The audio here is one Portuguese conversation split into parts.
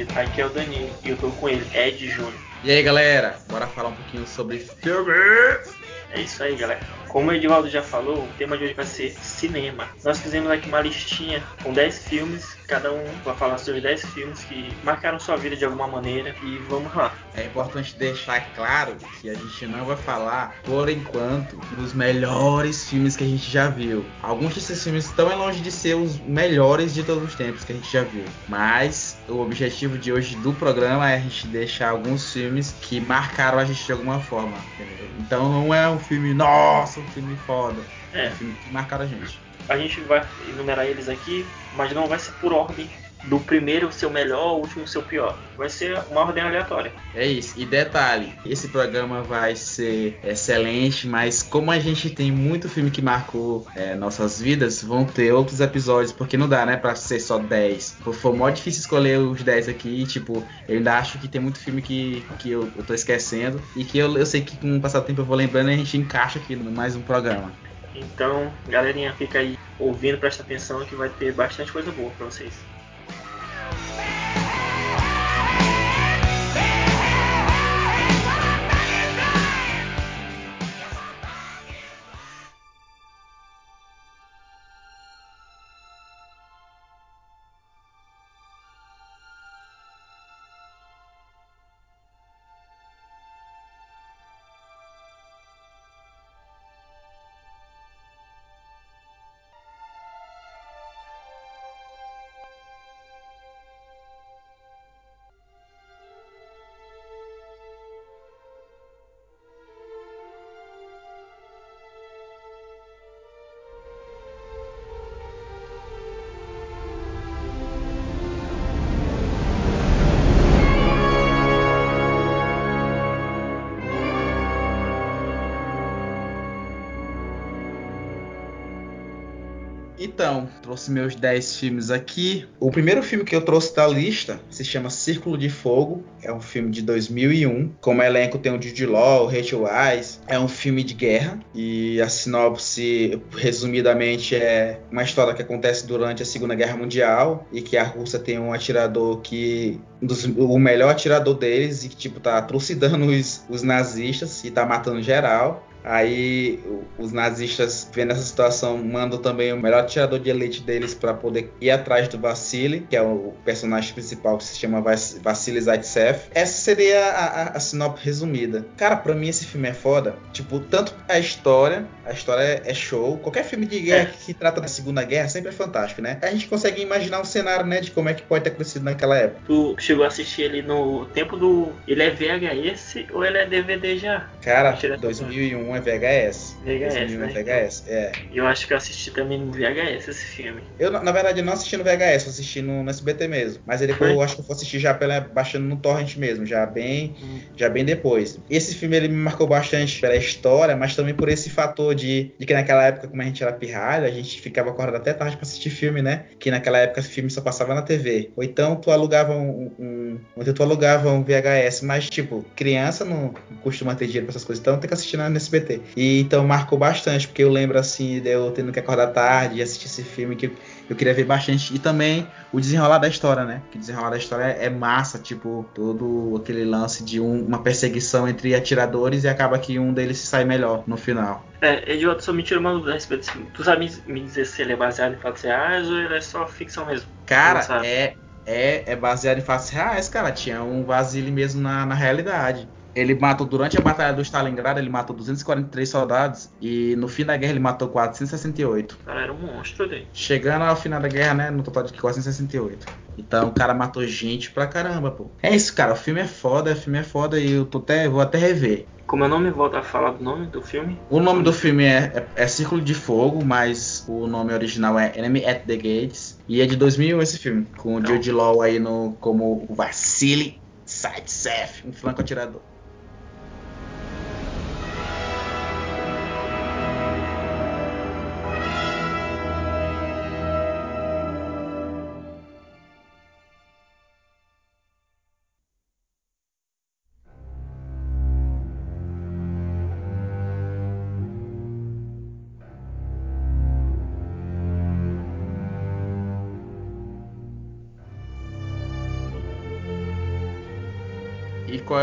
Perdidos. Aqui é o Danilo e eu tô com ele, Ed Júnior. E aí, galera, bora falar um pouquinho sobre filme. É isso aí, galera. Como o Edivaldo já falou, o tema de hoje vai ser cinema. Nós fizemos aqui uma listinha com 10 filmes, cada um vai falar sobre 10 filmes que marcaram sua vida de alguma maneira e vamos lá. É importante deixar claro que a gente não vai falar, por enquanto, dos melhores filmes que a gente já viu. Alguns desses filmes estão longe de ser os melhores de todos os tempos que a gente já viu, mas o objetivo de hoje do programa é a gente deixar alguns filmes que marcaram a gente de alguma forma, entendeu? Então não é um filme, nossa, um filme foda. É, um filme que marcaram a gente. A gente vai enumerar eles aqui, mas não vai ser por ordem do primeiro ser o melhor, o último ser o pior. Vai ser uma ordem aleatória. É isso. E detalhe, esse programa vai ser excelente, mas como a gente tem muito filme que marcou é, nossas vidas, vão ter outros episódios, porque não dá, né, pra ser só 10. Foi mó difícil escolher os 10 aqui, tipo, eu ainda acho que tem muito filme que, que eu, eu tô esquecendo e que eu, eu sei que com o passar do tempo eu vou lembrando e a gente encaixa aqui no mais um programa. Então, galerinha, fica aí ouvindo, presta atenção que vai ter bastante coisa boa pra vocês. Então, trouxe meus 10 filmes aqui. O primeiro filme que eu trouxe da lista se chama Círculo de Fogo. É um filme de 2001. Como elenco tem o Jude Law, o Rachel Weisz. É um filme de guerra. E a sinopse, resumidamente, é uma história que acontece durante a Segunda Guerra Mundial. E que a Rússia tem um atirador que... Dos, o melhor atirador deles. E que, tipo, tá trucidando os, os nazistas. E tá matando geral. Aí os nazistas, vendo essa situação, mandam também o melhor tirador de elite deles para poder ir atrás do Vassili, que é o personagem principal que se chama Vassili Zaitsev. Essa seria a, a, a sinopse resumida. Cara, para mim esse filme é foda. Tipo, tanto a história, a história é show. Qualquer filme de guerra é. que trata da Segunda Guerra sempre é fantástico, né? A gente consegue imaginar um cenário, né, de como é que pode ter acontecido naquela época. Tu chegou a assistir ele no tempo do. Ele é VHS ou ele é DVD já? Cara, 2001 2001 é VHS. VHS, 2001 né? é VHS, é. Eu acho que eu assisti também no VHS esse filme. Eu, na verdade, não assisti no VHS, eu assisti no, no SBT mesmo. Mas ele eu acho que eu vou assistir já pela, baixando no torrent mesmo, já bem, hum. já bem depois. Esse filme ele me marcou bastante pela história, mas também por esse fator de, de que naquela época, como a gente era pirralho, a gente ficava acordado até tarde pra assistir filme, né? Que naquela época esse filme só passava na TV. Ou então tu alugava um, um, ou tu alugava um VHS, mas tipo, criança não costuma ter dinheiro pra essas coisas, então tem que assistir no SBT SBT. E então marcou bastante, porque eu lembro assim de eu tendo que acordar tarde e assistir esse filme que eu queria ver bastante. E também o desenrolar da história, né? Que desenrolar da história é massa, tipo, todo aquele lance de um, uma perseguição entre atiradores e acaba que um deles sai melhor no final. É, Edilson, só me tira uma dúvida a respeito desse filme. Tu sabe me dizer se ele é baseado em fatos reais ou ele é só ficção mesmo? Cara, é, é, é baseado em fatos reais, cara. Tinha um Vasily mesmo na, na realidade. Ele matou, durante a Batalha do Stalingrado, ele matou 243 soldados e no fim da guerra ele matou 468. O cara era um monstro ali. Chegando ao final da guerra, né, no total de 468. Então o cara matou gente pra caramba, pô. É isso, cara, o filme é foda, o filme é foda e eu tô até, vou até rever. Como é o nome? Volta a falar do nome do filme? O nome do filme é, é, é, Círculo de Fogo, mas o nome original é Enemy at the Gates. E é de 2001 esse filme, com o Jude Law aí no, como o Vassili Saitsev, um flanco atirador.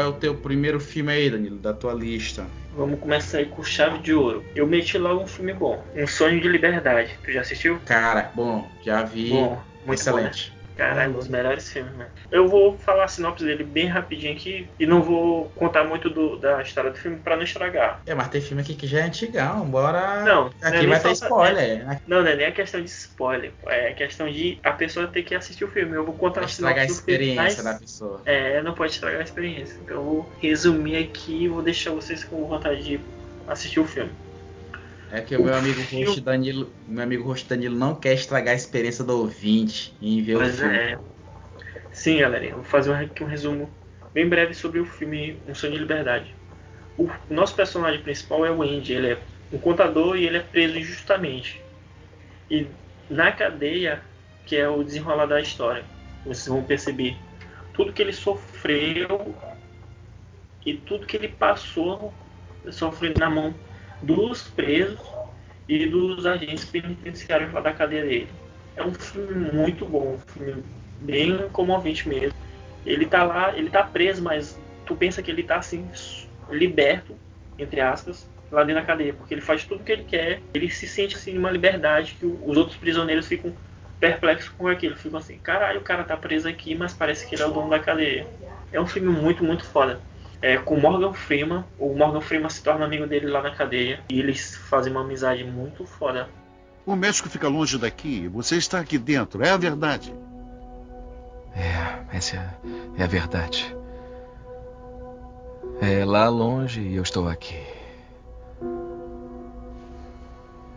É o teu primeiro filme aí, Danilo, da tua lista? Vamos começar aí com Chave de Ouro. Eu meti logo um filme bom. Um Sonho de Liberdade. Tu já assistiu? Cara, bom, já vi. Bom, muito Excelente. bom. Né? Cara, é um dos melhores filmes, né? Eu vou falar a sinopse dele bem rapidinho aqui e não vou contar muito do, da história do filme pra não estragar. É, mas tem filme aqui que já é antigão, bora. Não, aqui não vai ter spoiler. né? Não, não é nem a questão de spoiler. É a questão de a pessoa ter que assistir o filme. Eu vou contar Vai a estragar a sinopse do filme, experiência mas- da pessoa. É, não pode estragar a experiência. Então eu vou resumir aqui e vou deixar vocês com vontade de assistir o filme. É que o meu O amigo filme- host Danilo, meu amigo host Danilo não quer estragar a experiência do ouvinte em ver o Mas filme. é. Sim, galerinha, eu vou fazer um, um resumo bem breve sobre o filme Um Sonho de Liberdade. O nosso personagem principal é o Andy, ele é um contador e ele é preso injustamente. E na cadeia, que é o desenrolar da história, vocês vão perceber tudo que ele sofreu e tudo que ele passou sofrendo na mão dos presos e dos agentes penitenciários lá da cadeia dele. É um filme muito bom, um filme bem comovente mesmo. Ele tá lá, ele tá preso, mas tu pensa que ele tá assim, liberto, entre aspas, lá dentro da cadeia, porque ele faz tudo o que ele quer, ele se sente assim numa liberdade que os outros prisioneiros ficam perplexos com aquilo, ficam assim, caralho, o cara tá preso aqui, mas parece que ele é o dono da cadeia. É um filme muito, muito foda. É com Morgan Freeman, o Morgan Freeman se torna amigo dele lá na cadeia e eles fazem uma amizade muito foda. O México fica longe daqui. Você está aqui dentro. É a verdade. É, essa é, é a verdade. É lá longe e eu estou aqui.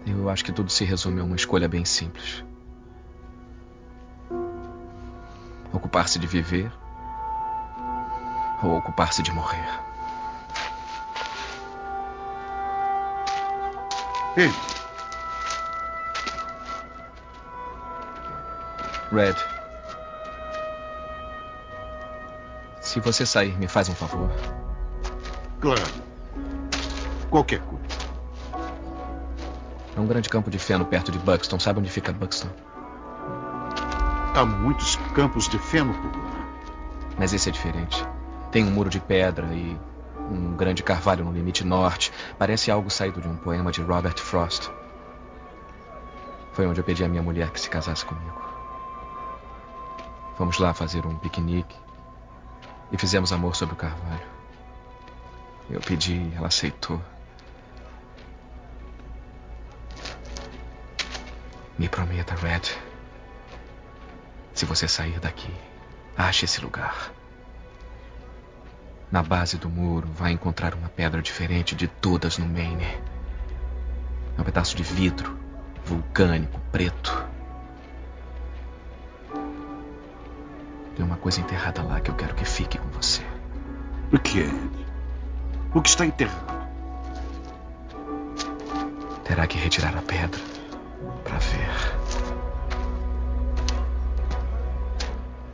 Eu acho que tudo se resume a uma escolha bem simples: ocupar-se de viver ou ocupar-se de morrer. Ei, Red. Se você sair, me faz um favor. claro. Qualquer coisa. É um grande campo de feno perto de Buxton. Sabe onde fica Buxton? Há muitos campos de feno por lá. Mas esse é diferente. Tem um muro de pedra e um grande carvalho no limite norte. Parece algo saído de um poema de Robert Frost. Foi onde eu pedi à minha mulher que se casasse comigo. Fomos lá fazer um piquenique e fizemos amor sobre o carvalho. Eu pedi, ela aceitou. Me prometa, Red. Se você sair daqui, ache esse lugar. Na base do muro, vai encontrar uma pedra diferente de todas no Maine. É um pedaço de vidro, vulcânico, preto. Tem uma coisa enterrada lá que eu quero que fique com você. O que é? O que está enterrado? Terá que retirar a pedra para ver.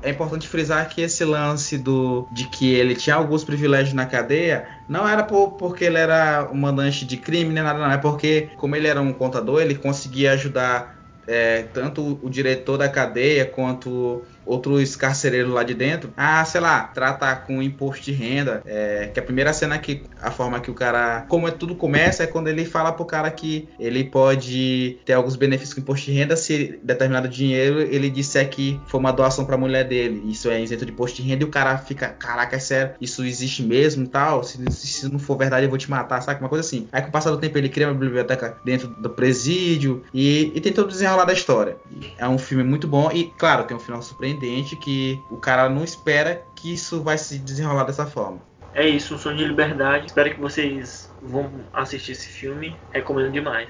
É importante frisar que esse lance do de que ele tinha alguns privilégios na cadeia não era por, porque ele era um mandante de crime nem nada, não. É porque, como ele era um contador, ele conseguia ajudar é, tanto o diretor da cadeia quanto outros carcereiros lá de dentro a, sei lá, tratar com imposto de renda. É, que a primeira cena que a forma que o cara. Como é, tudo começa é quando ele fala pro cara que ele pode ter alguns benefícios com imposto de renda se determinado dinheiro ele disser que foi uma doação pra mulher dele. Isso é isento de imposto de renda e o cara fica, caraca, é sério, isso existe mesmo e tal. Se, se não for verdade, eu vou te matar, sabe? Uma coisa assim. Aí com o passar do tempo ele cria uma biblioteca dentro do presídio e, e tem todo o desenrolar da história. É um filme muito bom e, claro, tem um final surpreendente que o cara não espera que isso vai se desenrolar dessa forma. É isso, um sonho de liberdade. Espero que vocês vão assistir esse filme. Recomendo demais.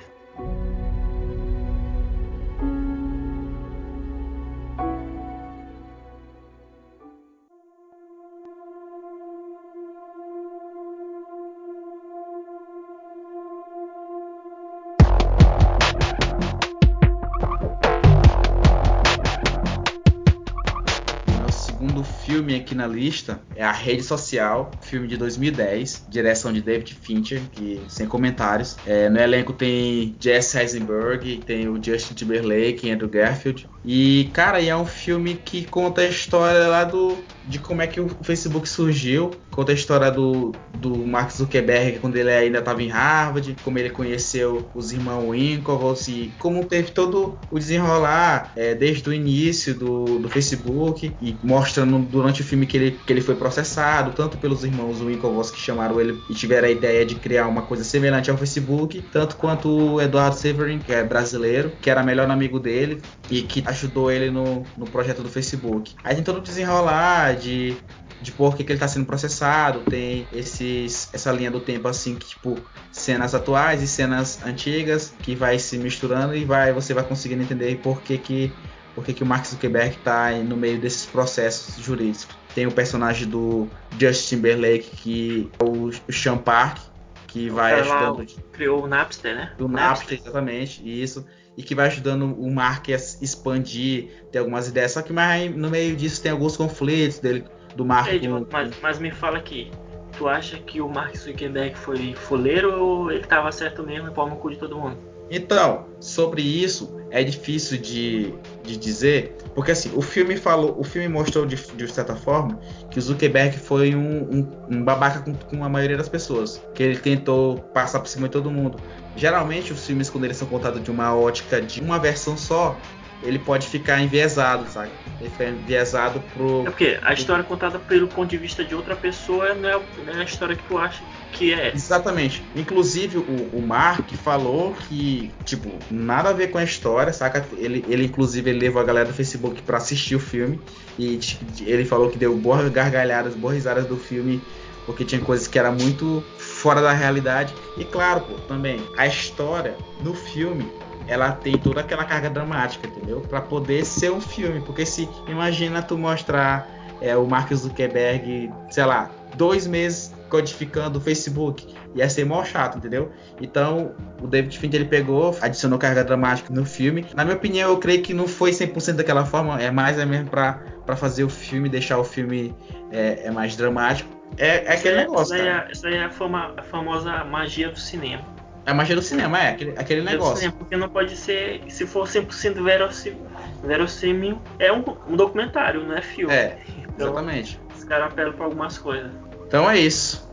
Na lista é A Rede Social, filme de 2010, direção de David Fincher, que sem comentários. É, no elenco tem Jesse Eisenberg, tem o Justin Timberlake, Andrew Garfield. E, cara, é um filme que conta a história lá do, de como é que o Facebook surgiu, conta a história do, do Mark Zuckerberg quando ele ainda estava em Harvard, como ele conheceu os irmãos Winklevoss e como teve todo o desenrolar é, desde o início do, do Facebook e mostrando durante o filme que ele, que ele foi processado, tanto pelos irmãos Winklevoss que chamaram ele e tiveram a ideia de criar uma coisa semelhante ao Facebook, tanto quanto o Eduardo Severin, que é brasileiro, que era melhor amigo dele e que ajudou ele no, no projeto do Facebook. Aí tem todo o desenrolar de de por que, que ele está sendo processado, tem esses, essa linha do tempo assim que tipo cenas atuais e cenas antigas que vai se misturando e vai você vai conseguindo entender por que que por que, que o Mark Zuckerberg está no meio desses processos jurídicos. Tem o personagem do Justin Timberlake que é o, Sean Park que vai ajudando criou o Napster, né? Do Napster, Napster exatamente, isso e que vai ajudando o Mark a expandir, ter algumas ideias. Só que mais no meio disso tem alguns conflitos dele, do Mark. Ei, com... mas, mas, me fala aqui, tu acha que o Mark Zuckerberg foi fuleiro ou ele tava certo mesmo e pau no cu de todo mundo? Então, sobre isso é difícil de, de dizer, porque assim, o filme falou, o filme mostrou de, de certa forma que o Zuckerberg foi um, um, um babaca com, com, a maioria das pessoas, que ele tentou passar por cima de todo mundo. Geralmente os filmes quando eles são contados de uma ótica de uma versão só, ele pode ficar enviesado, sabe? Ele fica enviesado pro. É porque a história contada pelo ponto de vista de outra pessoa não é, não é a história que tu acha que é. Exatamente. Inclusive, o, o Mark falou que, tipo, nada a ver com a história, saca? Ele, ele inclusive, ele levou a galera do Facebook para assistir o filme. E ele falou que deu boas gargalhadas, boas risadas do filme, porque tinha coisas que era muito fora da realidade. E claro, pô, também, a história no filme ela tem toda aquela carga dramática, entendeu? Para poder ser um filme, porque se imagina tu mostrar é, o Mark Zuckerberg, sei lá, dois meses codificando o Facebook, ia ser mó chato, entendeu? Então o David Fincher ele pegou, adicionou carga dramática no filme. Na minha opinião, eu creio que não foi 100% daquela forma, é mais é mesmo para fazer o filme, deixar o filme é, é mais dramático. É, é aquele é, negócio. Isso aí, é, isso aí é a, fama, a famosa magia do cinema. É a magia do cinema, é aquele, aquele negócio. Cinema, porque não pode ser, se for 100% verossímil, verossímil, é um, um documentário, não é filme. É, então, exatamente. Os caras apelam pra algumas coisas. Então é isso.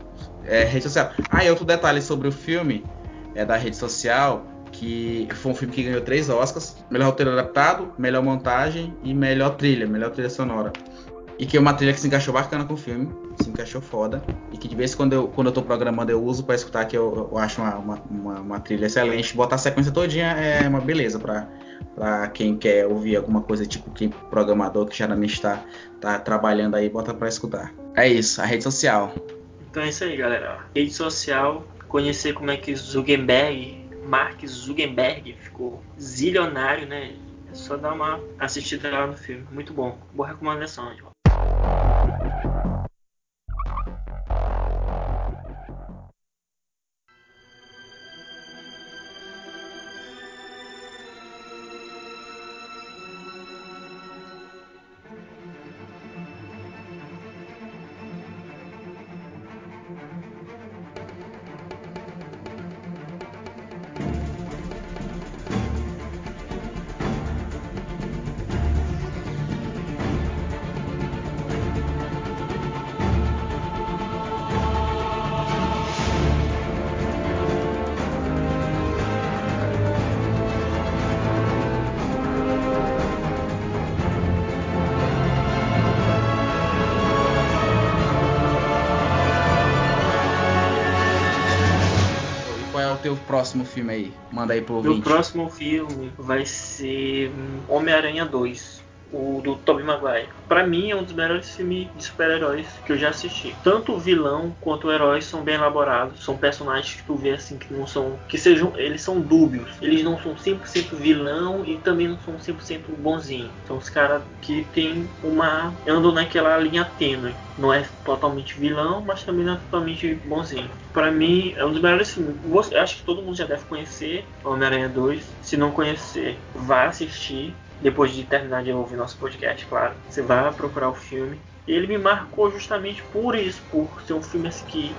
É, rede social. Ah, e outro detalhe sobre o filme é da rede social, que foi um filme que ganhou três Oscars: melhor roteiro adaptado, melhor montagem e melhor trilha, melhor trilha sonora. E que é uma trilha que se encaixou bacana com o filme, se encaixou foda. E que de vez em quando eu, quando eu tô programando eu uso para escutar, que eu, eu acho uma, uma, uma, uma, trilha excelente. Botar a sequência todinha é uma beleza para para quem quer ouvir alguma coisa, tipo quem programador que geralmente está tá trabalhando aí, bota para escutar. É isso, a rede social. Então é isso aí, galera. Rede social, conhecer como é que Zuckerberg, Mark Zuckerberg ficou zilionário, né? É só dar uma assistida lá no filme. Muito bom. Boa recomendação, Edson. Teu próximo filme aí? Manda aí pro ouvinte. Meu próximo filme vai ser Homem-Aranha 2 o do Tobey Maguire. Para mim é um dos melhores filmes de super-heróis que eu já assisti. Tanto o vilão quanto o herói são bem elaborados, são personagens que tu vê assim que não são que sejam, eles são dúbios. Eles não são 100% vilão e também não são 100% bonzinho. São os caras que tem uma andam naquela linha tênue. Não é totalmente vilão, mas também não é totalmente bonzinho. Para mim é um dos melhores filmes. Eu acho que todo mundo já deve conhecer Homem-Aranha 2. Se não conhecer, vá assistir depois de terminar de ouvir nosso podcast, claro, você vai procurar o filme. E ele me marcou justamente por isso, por ser um filme assim que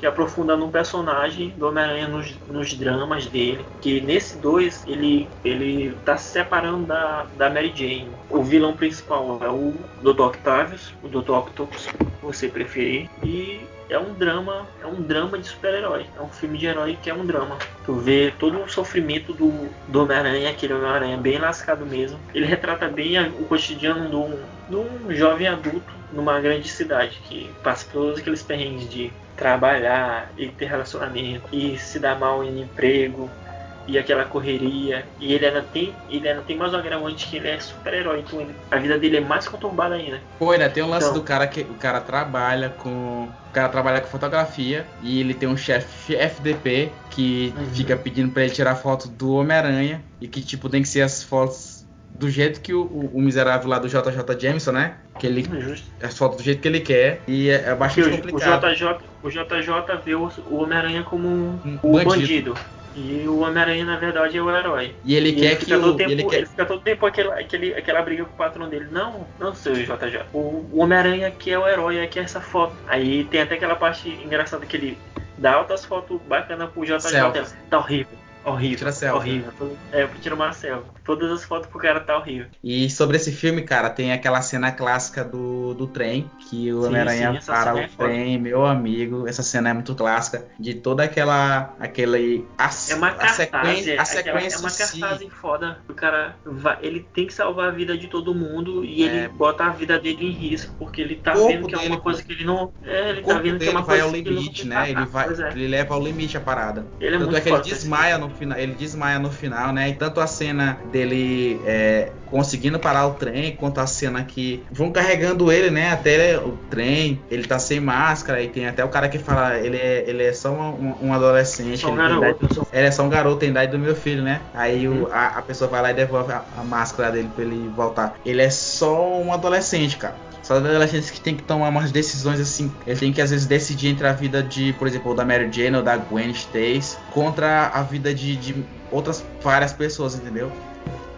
que aprofunda num personagem do Homem-Aranha nos, nos dramas dele. Que nesse 2 ele, ele tá se separando da, da Mary Jane. O vilão principal é o Dr. Octavius, o Dr. Octopus, você preferir. E é um drama, é um drama de super-herói. É um filme de herói que é um drama. Tu vê todo o sofrimento do, do Homem-Aranha, aquele Homem-Aranha bem lascado mesmo. Ele retrata bem a, o cotidiano de um, de um jovem adulto numa grande cidade que passa por todos aqueles perrengues de trabalhar e ter relacionamento e se dar mal em emprego e aquela correria. E ele ainda tem, ele ainda tem mais um agravante que ele é super-herói, então ele, a vida dele é mais conturbada ainda. Pô, ainda tem um lance Então. do cara que o cara trabalha com. O cara trabalha com fotografia e ele tem um chefe FDP que Uhum. fica pedindo pra ele tirar foto do Homem-Aranha e que, tipo, tem que ser as fotos do jeito que o, o- o miserável lá do JJ Jameson, né? Que ele. É. As fotos do jeito que ele quer e é, é Porque bastante o, o complicado. JJ, o JJ vê o, o Homem-Aranha como um, Um o bandido. bandido. E o Homem-Aranha, na verdade, é o herói. E ele E quer ele que o. tempo, ele ele, quer, fica todo tempo aquela, aquele, aquela briga com o patrão dele. Não, não seu JJ. O, o Homem-Aranha que é o herói, é que é essa foto. Aí tem até aquela parte engraçada que ele dá altas fotos bacanas pro JJ. Selfies. Tá horrível. Horrível. Tira horrível. Todo- É, eu tiro uma selfie. Todas as fotos pro cara tá horrível. E sobre esse filme, cara, tem aquela cena clássica do, do trem, que o Homem-Aranha para o é foda. trem, meu amigo. Essa cena é muito clássica. De toda aquela. aquele. A, É uma a cartaz, sequência, é, a aquela- sequência é uma em si. cartaz foda. O cara vai, ele tem que salvar a vida de todo mundo e ele É. bota a vida dele em risco porque ele tá vendo que é uma coisa que ele não. É, ele tá vendo que é uma vai coisa ao que ele não limite, tem né? Ele, vai, é. ele leva ao limite a parada. Ele é Tanto muito é que ele foda, desmaia no final, ele desmaia no final, né? E tanto a cena dele é, conseguindo parar o trem, quanto a cena que vão carregando ele, né? Até o trem, ele tá sem máscara, e tem até o cara que fala, ele é, ele é só um, um adolescente, Só um ele tem idade- ele é só um garoto, tem idade do meu filho, né? Aí o- Uhum. a, a pessoa vai lá e devolve a, a máscara dele pra ele voltar. Ele é só um adolescente, cara. Só adolescentes que tem que tomar umas decisões assim. Ele tem que às vezes decidir entre a vida de, por exemplo, da Mary Jane ou da Gwen Stacy contra a vida de, de outras várias pessoas, entendeu?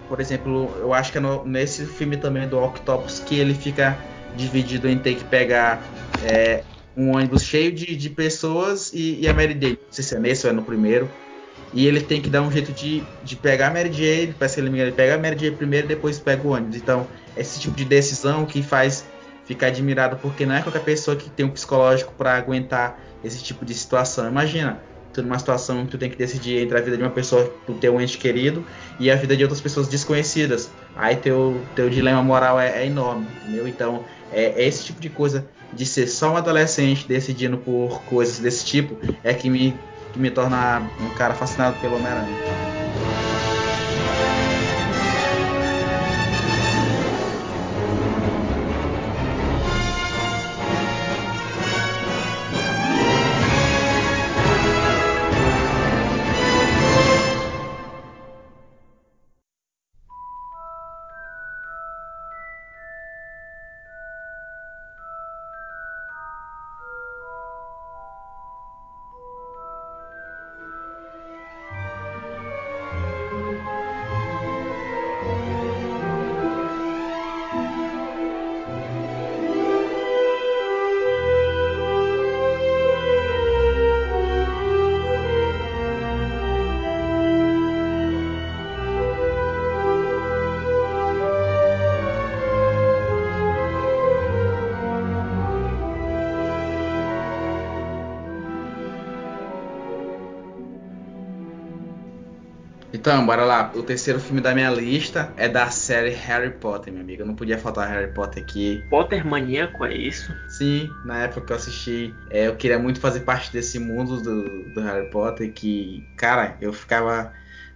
Por exemplo, eu acho que é no- nesse filme também do Octopus que ele fica dividido em ter que pegar é, um ônibus cheio de, de pessoas e, e a Mary Jane. Não sei se é nesse ou é no primeiro. E ele tem que dar um jeito de, de pegar a Mary Jane, parece que ele, ele pega a Mary Jane primeiro depois pega o ônibus. Então, esse tipo de decisão que faz ficar admirado, porque não é qualquer pessoa que tem um psicológico para aguentar esse tipo de situação. Imagina, tu numa situação que tu tem que decidir entre a vida de uma pessoa, ter um ente querido, e a vida de outras pessoas desconhecidas. Aí teu, teu dilema moral é, é enorme, entendeu? Então, é, é esse tipo de coisa de ser só um adolescente decidindo por coisas desse tipo é que me, que me torna um cara fascinado pelo Homem-Aranha. O terceiro filme da minha lista é da série Harry Potter, meu amigo. Não podia faltar Harry Potter aqui. Potter maníaco, é isso? Sim, na época que eu assisti, é, eu queria muito fazer parte desse mundo do, do Harry Potter. Que, cara, eu ficava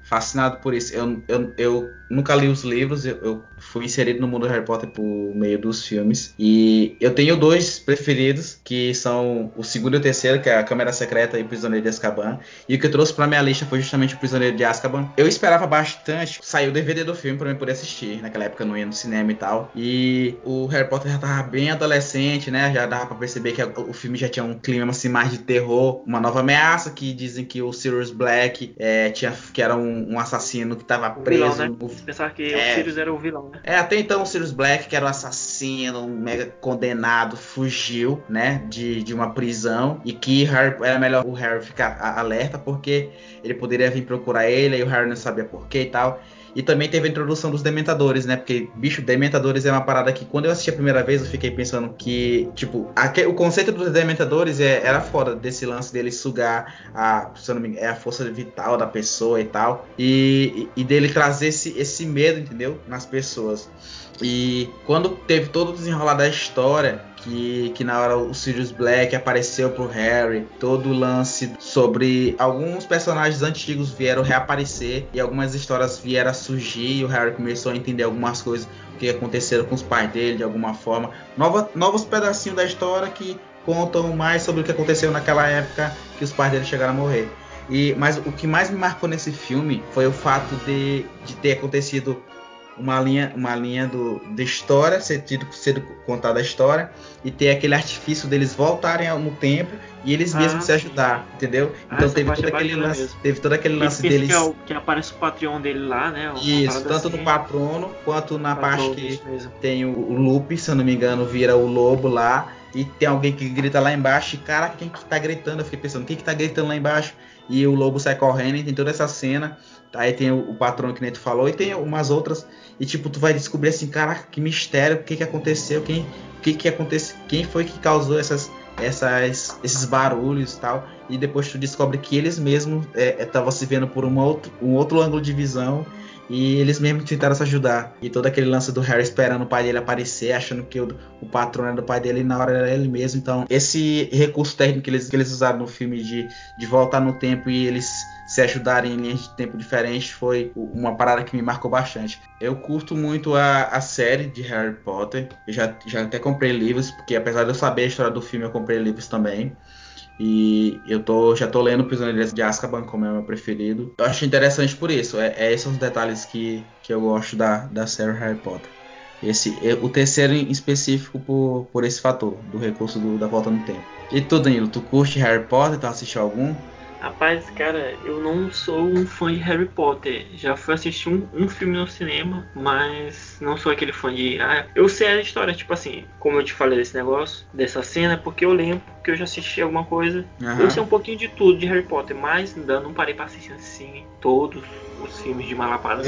fascinado por isso. Eu, eu, eu nunca li os livros, eu, eu fui inserido no mundo do Harry Potter por meio dos filmes. E eu tenho dois preferidos, que são o segundo e o terceiro, que é a Câmara Secreta e o Prisioneiro de Azkaban. E o que eu trouxe pra minha lista foi justamente o Prisioneiro de Azkaban. Eu esperava bastante, saiu o DVD do filme pra mim poder assistir. Naquela época eu não ia no cinema e tal. E o Harry Potter já tava bem adolescente, né? Já dava pra perceber que o filme já tinha um clima assim mais de terror, uma nova ameaça que dizem que o Sirius Black é, tinha, que era um, um assassino que tava O preso, vilão, né? o Eles pensavam que É. o Sirius era o vilão, né? É, até então o Sirius Black, que era um assassino, um mega condenado, fugiu, né, de, de uma prisão e que Harry, era melhor o Harry ficar alerta porque ele poderia vir procurar ele e o Harry não sabia porquê e tal. E também teve a introdução dos Dementadores, né? Porque, bicho, Dementadores é uma parada que quando eu assisti a primeira vez eu fiquei pensando que, tipo, aque- o conceito dos Dementadores é- era foda desse lance dele sugar a, se eu não me engano, é a força vital da pessoa e tal. E, e dele trazer esse, esse medo, entendeu? Nas pessoas. E quando teve todo o desenrolar da história, que, que na hora o Sirius Black apareceu pro Harry, todo o lance sobre alguns personagens antigos vieram reaparecer e algumas histórias vieram surgir e o Harry começou a entender algumas coisas que aconteceram com os pais dele de alguma forma. Nova, novos pedacinhos da história que contam mais sobre o que aconteceu naquela época que os pais dele chegaram a morrer. E, mas o que mais me marcou nesse filme foi o fato de, de ter acontecido uma linha, uma linha do, de história, ser tido ser contada a história, e ter aquele artifício deles voltarem no tempo e eles Ah, mesmos se sim. ajudar, entendeu? Ah, então essa teve todo, é aquele lance, mesmo. teve todo aquele lance deles. que, é o, que aparece o Patreon dele lá, né? uma Isso, tanto assim. no patrono quanto na Patrono, parte que tem o, o Lupe, se eu não me engano, vira o lobo lá. E tem alguém que grita lá embaixo. E cara, quem que tá gritando? Eu fiquei pensando, quem que tá gritando lá embaixo? E o lobo sai correndo e tem toda essa cena. Aí tem o, o patrão que nem tu falou. E tem umas outras. E tipo, tu vai descobrir assim, cara, que mistério, o que que aconteceu? Quem, que que aconteceu? Quem foi que causou essas, essas, esses barulhos e tal? E depois tu descobre que eles mesmos estavam se vendo por uma outro, um outro ângulo de visão. E eles mesmos tentaram se ajudar. E todo aquele lance do Harry esperando o pai dele aparecer, achando que o, o patrão era do pai dele, e na hora era ele mesmo. Então, esse recurso técnico que eles, que eles usaram no filme de, de voltar no tempo e eles se ajudarem em linhas de tempo diferentes foi uma parada que me marcou bastante. Eu curto muito a, a série de Harry Potter. Eu já, já até comprei livros, porque apesar de eu saber a história do filme, eu comprei livros também. E eu tô, já tô lendo Prisioneiro de Azkaban, como é o meu preferido. Eu acho interessante por isso. É, é esses os detalhes que, que eu gosto da, da série Harry Potter. Esse, o terceiro em específico por, por esse fator, do recurso do- da volta no tempo. E tu, Danilo, tu curte Harry Potter? Tu assistiu algum? Rapaz, cara, eu não sou um fã de Harry Potter. Já fui assistir um, um filme no cinema, mas não sou aquele fã de. Ah, eu sei a história, tipo assim, como eu te falei desse negócio, dessa cena, porque eu lembro que eu já assisti alguma coisa. Aham. Eu sei um pouquinho de tudo de Harry Potter, mas ainda não parei pra assistir assim todos os filmes de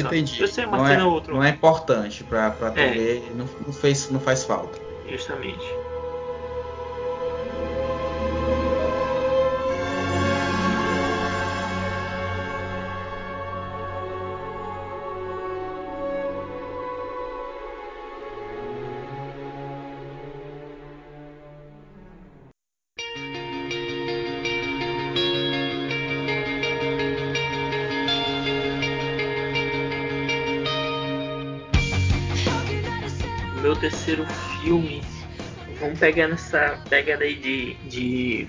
sabe? entendi. Eu sei uma não, cena é, ou outra, não é importante pra, pra tu É. ver, não, não, fez, não faz falta. justamente. Pegar nessa pegada aí de, de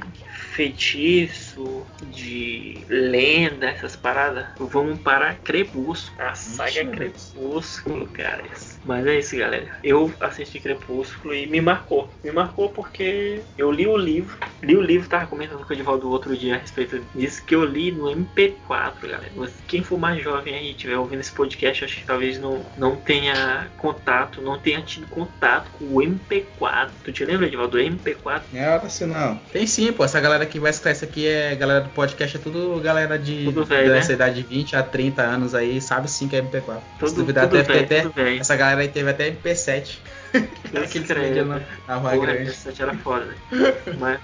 feitiço, de lenda, essas paradas. Vamos para Crepúsculo, a saga. Crepúsculo, cara. Mas é isso, galera. Eu assisti Crepúsculo e me marcou. Me marcou porque eu li o livro. Li o livro, tava comentando com o Edivaldo outro dia a respeito disso, que eu li no MP4, galera. Você- Quem for mais jovem aí e estiver ouvindo esse podcast, acho que talvez não, não tenha contato, não tenha tido contato com o MP4. Tu te lembra, Edivaldo, do MP4? Não é hora assim, não. Tem sim, pô. Essa galera que vai escutar isso aqui é galera do podcast, é tudo galera de Tudo velho, dessa né? idade de 20 a 30 anos aí, sabe sim que é MP4. Tudo- Se duvidar, tudo deve ter velho, até. tudo velho. Essa galera aí teve até MP7. Deus Aqueles credo. vendiam na, na Rua Grande. essa era foda, né? mas,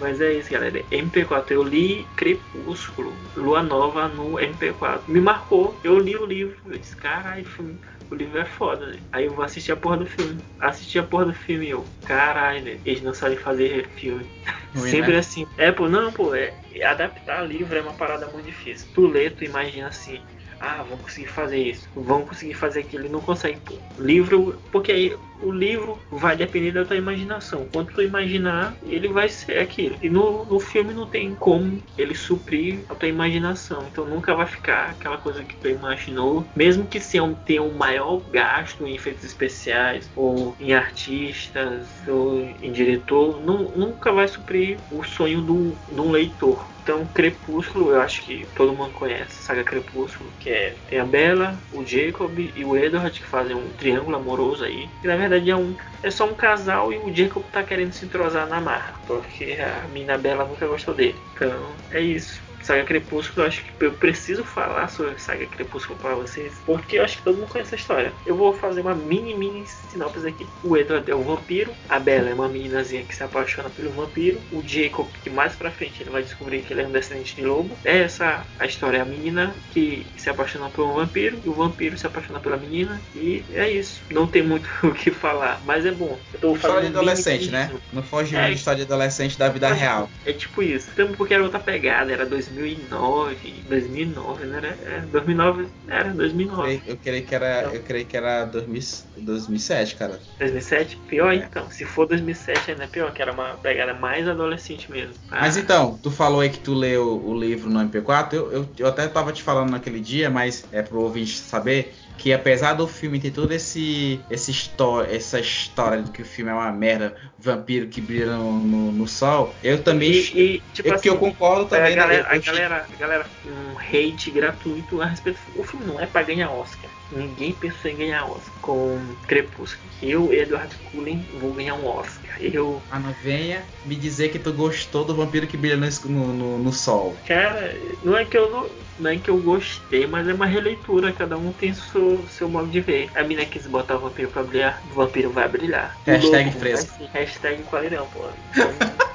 mas é isso, galera. MP4, eu li Crepúsculo, Lua Nova no MP4. Me marcou, eu li o livro. Eu disse, caralho, filme- o livro é foda, né? Aí eu vou assistir a porra do filme. Assisti a porra do filme e eu, caralho, né? eles não sabem fazer filme. Ruim, Sempre né? assim. É, pô, não, pô, é, adaptar livro é uma parada muito difícil. Tu lê, tu imagina assim. Ah, vão conseguir fazer isso, vão conseguir fazer aquilo e não consegue. Livro, porque aí O livro vai depender da tua imaginação. Quando tu imaginar, ele vai ser aquilo. E no, no filme não tem como ele suprir a tua imaginação. Então nunca vai ficar aquela coisa que tu imaginou. Mesmo que tenha um maior gasto em efeitos especiais, ou em artistas, ou em diretor, não, nunca vai suprir o sonho de um leitor. Então, Crepúsculo, eu acho que todo mundo conhece, saga Crepúsculo, que é tem a Bella, o Jacob e o Edward que fazem um triângulo amoroso aí. E na verdade é um é só um casal e o Jacob tá querendo se entrosar na marra, porque a mina Bella nunca gostou dele. Então, é isso. Saga Crepúsculo, eu acho que eu preciso falar sobre Saga Crepúsculo para vocês, porque eu acho que todo mundo conhece a história. Eu vou fazer uma mini, mini sinopse aqui. O Edward é um vampiro, a Bella é uma meninazinha que se apaixona pelo vampiro, o Jacob, que mais pra frente ele vai descobrir que ele é um descendente de lobo. É essa a história, a menina que se apaixona por um vampiro, e o vampiro se apaixona pela menina, e é isso. Não tem muito o que falar, mas é bom. Eu tô história de adolescente, né? Não foge é, de história de adolescente da vida real. É tipo isso. Também porque era outra pegada, era 2000 2009, 2009, não era? É, 2009, era 2009. Eu creio que era, então, eu creio que era 2000, 2007, cara. 2007? Pior é. então. Se for 2007 ainda é pior, que era uma pegada mais adolescente mesmo. Ah. Mas então, tu falou aí que tu leu o livro no MP4, eu, eu, eu até tava te falando naquele dia, mas é pro ouvinte saber que apesar do filme ter toda esse, esse história, essa história de que o filme é uma merda, vampiro que brilha no, no, no sol, eu também. E, e tipo eu, assim, eu concordo também. A galera, né? eu, a, galera, a galera um hate gratuito a respeito. O filme não é pra ganhar Oscar. Ninguém pensou em ganhar Oscar com Crepúsculo. Eu, Edward Cullen, vou ganhar um Oscar. Eu. Ah, não venha me dizer que tu gostou do vampiro que brilha no, no, no sol. Cara, não é que eu não não é que eu gostei, mas é uma releitura. Cada um tem seu, seu modo de ver. A mina quis botar o vampiro pra brilhar, o vampiro vai brilhar. Hashtag fresco. Assim, hashtag qualidão, pô. Então,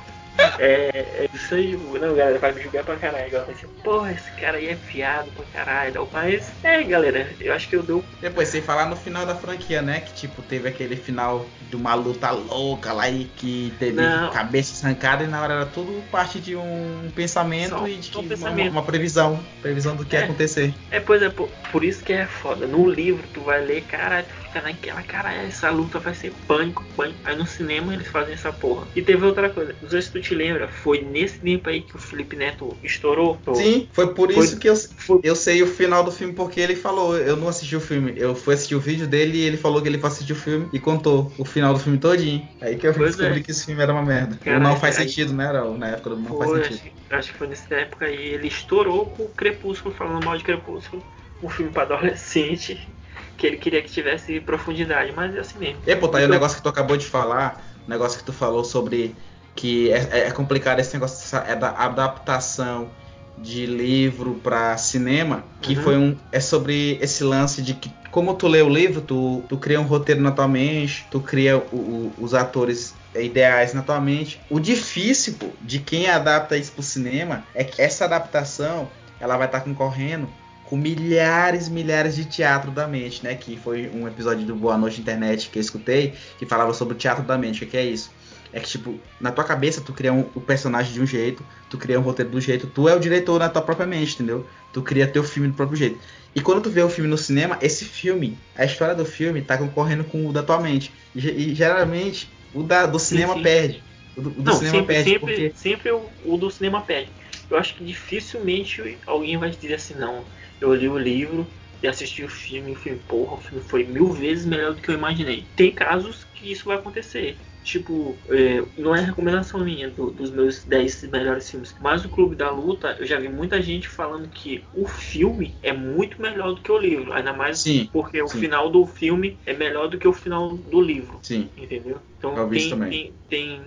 é, é isso aí, não, galera, vai me julgar pra caralho. Vai assim, porra, esse cara aí é fiado pra caralho. Mas, é, galera, eu acho que eu dou. Depois, sem falar no final da franquia, né? Que tipo, teve aquele final de uma luta louca lá e que teve não. cabeça arrancada e na hora era tudo parte de um pensamento Só, e de um uma, uma, previsão. Previsão do que é, ia acontecer. É, pois é, por, por, isso que é foda. No livro, tu vai ler, cara, tu fica naquela, cara, essa luta vai ser pânico, pânico. Aí no cinema eles fazem essa porra. E teve outra coisa, não sei se tu te lembra, foi nesse tempo aí que o Felipe Neto estourou. Sim, foi por foi, isso que eu, foi... eu sei o final do filme, porque ele falou, eu não assisti o filme, eu fui assistir o vídeo dele e ele falou que ele foi assistir o filme e contou o final do filme todinho. Aí que eu pois descobri é. que esse filme era uma merda. Caraca, não faz sentido, né, Era Na época do não foi, faz sentido. Acho, acho que foi nessa época aí, ele estourou com o Crepúsculo, falando mal de Crepúsculo. Um filme para adolescente que ele queria que tivesse profundidade, mas é assim mesmo. E, pô, tá aí então, o negócio que tu acabou de falar, o negócio que tu falou sobre que é, é complicado esse negócio é da adaptação de livro para cinema, que uhum. foi um é sobre esse lance de que como tu lê o livro, tu, tu cria um roteiro na tua mente, tu cria o, o, os atores ideais na tua mente. O difícil pô, de quem adapta isso pro cinema é que essa adaptação ela vai estar tá concorrendo com milhares, milhares de teatro da mente, né? Que foi um episódio do Boa Noite Internet que eu escutei, que falava sobre o teatro da mente. O que é isso? É que, tipo, na tua cabeça tu cria um, o personagem de um jeito, tu cria um roteiro do jeito, tu é o diretor na tua própria mente, entendeu? Tu cria teu filme do próprio jeito. E quando tu vê o filme no cinema, esse filme, a história do filme tá concorrendo com o da tua mente. E, e geralmente o da, do cinema sim, sim. perde. O do, o do Não, cinema sempre, perde. Sempre, porque... sempre o, o do cinema perde. Eu acho que dificilmente alguém vai dizer assim, não eu li o livro e assisti o filme, e o filme, porra, o filme foi mil vezes melhor do que eu imaginei. Tem casos que isso vai acontecer. Tipo, é, não é recomendação minha do, dos meus 10 melhores filmes, mas o Clube da Luta, eu já vi muita gente falando que o filme é muito melhor do que o livro. Ainda mais sim, porque o final do filme é melhor do que o final do livro. Sim. Entendeu? Então tem, tem, tem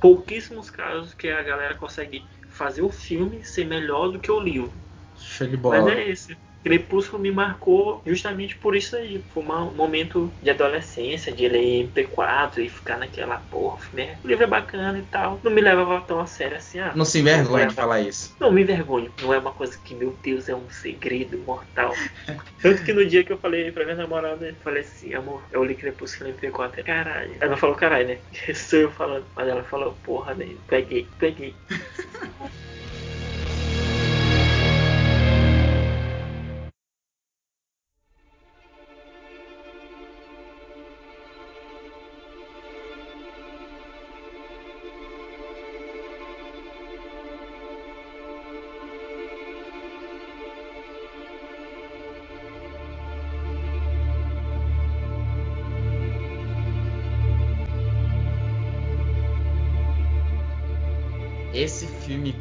pouquíssimos casos que a galera consegue fazer o filme ser melhor do que o livro. Show de bola. Mas é esse. Crepúsculo me marcou justamente por isso aí. Foi um momento de adolescência, de ler MP4 e ficar naquela porra. Né? O livro é bacana e tal. Não me levava tão a sério assim. Ah, não se envergonha de falar isso. Não me envergonho. Não é uma coisa que, meu Deus, é um segredo mortal. Tanto que no dia que eu falei pra minha namorada, eu falei assim, amor, eu li Crepúsculo no MP4. Caralho. Ela não falou caralho, né? Sou eu falando. Mas ela falou, porra, né? Peguei, peguei.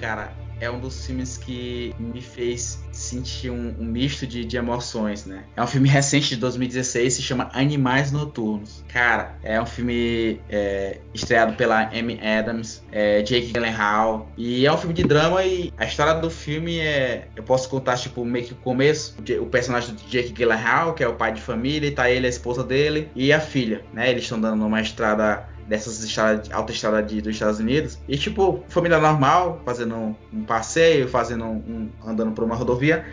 cara, é um dos filmes que me fez sentir um, um misto de, de, emoções, né? É um filme recente de 2016, se chama Animais Noturnos. Cara, é um filme é, estreado pela Amy Adams, é, Jake Gyllenhaal, e é um filme de drama e a história do filme é, eu posso contar tipo meio que o começo, o personagem do Jake Gyllenhaal, que é o pai de família, e tá ele, a esposa dele e a filha, né? Eles estão dando uma estrada dessas estradas, de, dos Estados Unidos. E tipo, família normal, fazendo um, um passeio, fazendo um, um, andando por uma rodovia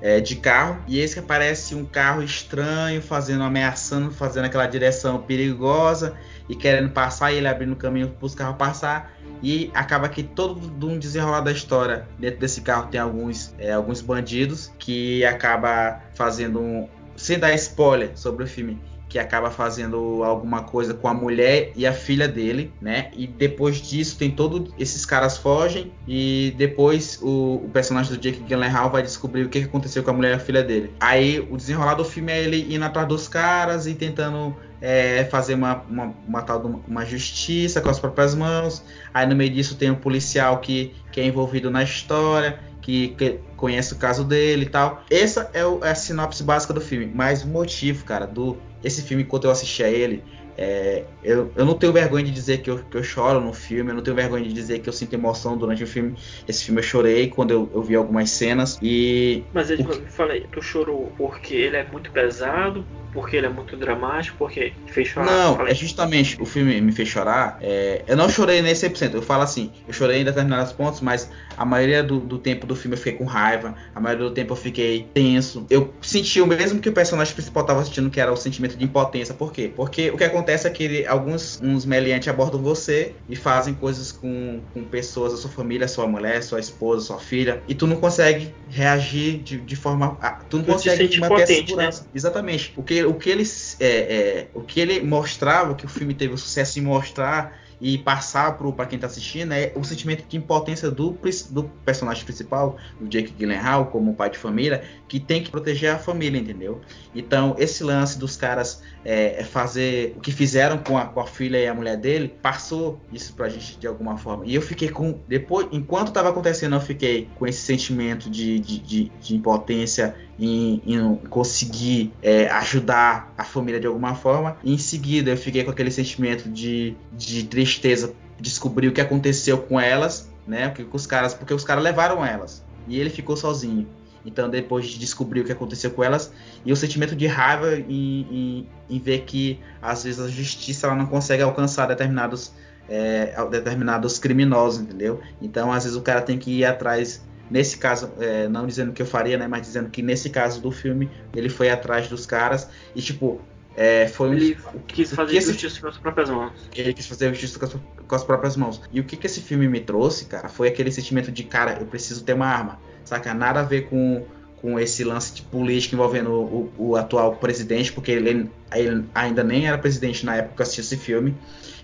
é, de carro. E esse que aparece um carro estranho, fazendo, ameaçando, fazendo aquela direção perigosa e querendo passar, e ele abrindo o caminho para os carros passar. E acaba que todo um desenrolar da história dentro desse carro tem alguns, é, alguns bandidos que acaba fazendo um, sem dar spoiler sobre o filme, que acaba fazendo alguma coisa com a mulher e a filha dele, né? E depois disso tem todos esses caras fogem e depois o, o personagem do Jake Gyllenhaal vai descobrir o que aconteceu com a mulher e a filha dele. Aí o desenrolar do filme é ele indo atrás dos caras e tentando é, fazer uma, uma, uma, tal de uma justiça com as próprias mãos. Aí no meio disso tem um policial que, que é envolvido na história que, que conhece o caso dele e tal. Essa é, o, é, a sinopse básica do filme. Mas o motivo, cara, do esse filme, enquanto eu assisti a ele, é, eu, eu, não tenho vergonha de dizer que eu, que eu, choro no filme, eu não tenho vergonha de dizer que eu sinto emoção durante o filme. Esse filme eu chorei quando eu, eu vi algumas cenas e. Mas eu o... falei, tu chorou porque ele é muito pesado, porque ele é muito dramático, porque fez chorar. Não, é justamente o filme me fez chorar. É, eu não chorei nesse 100%. Eu falo assim, eu chorei em determinados pontos, mas a maioria do, do, tempo do filme eu fiquei com raiva, a maioria do tempo eu fiquei tenso. Eu senti o mesmo que o personagem principal estava sentindo, que era o sentimento de impotência. Por quê? Porque o que acontece é que alguns uns meliantes abordam você e fazem coisas com, com pessoas da sua família, sua mulher, sua esposa, sua filha, e tu não consegue reagir de, de forma. Tu não tu consegue manter a segurança. Né? Exatamente. O que o que ele, é, é, o que ele mostrava, que o filme teve o sucesso em mostrar e passar para quem está assistindo é o sentimento de impotência do, do personagem principal, o Jake Gyllenhaal, como pai de família, que tem que proteger a família, entendeu? Então, esse lance dos caras é, é fazer o que fizeram com a, com a, filha e a mulher dele, passou isso pra gente de alguma forma. E eu fiquei com. Depois, enquanto estava acontecendo, eu fiquei com esse sentimento de, de, de, de impotência em, em conseguir é, ajudar a família de alguma forma. E em seguida, eu fiquei com aquele sentimento de, de tristeza, descobrir o que aconteceu com elas, né? Porque os caras, porque os caras levaram elas e ele ficou sozinho. Então, depois de descobrir o que aconteceu com elas, e o sentimento de raiva em, em, em ver que às vezes a justiça ela não consegue alcançar determinados, é, determinados criminosos, entendeu? Então, às vezes o cara tem que ir atrás Nesse caso, é, não dizendo que eu faria, né? Mas dizendo que nesse caso do filme, ele foi atrás dos caras e, tipo, é, foi um, Ele quis fazer que justiça esse, com as próprias mãos. Ele quis fazer justiça com as, com as, próprias mãos. E o que, que esse filme me trouxe, cara, foi aquele sentimento de, cara, eu preciso ter uma arma. Saca? Nada a ver com, com esse lance de política envolvendo o, o, atual presidente, porque ele, ele, ainda nem era presidente na época que eu assisti esse filme.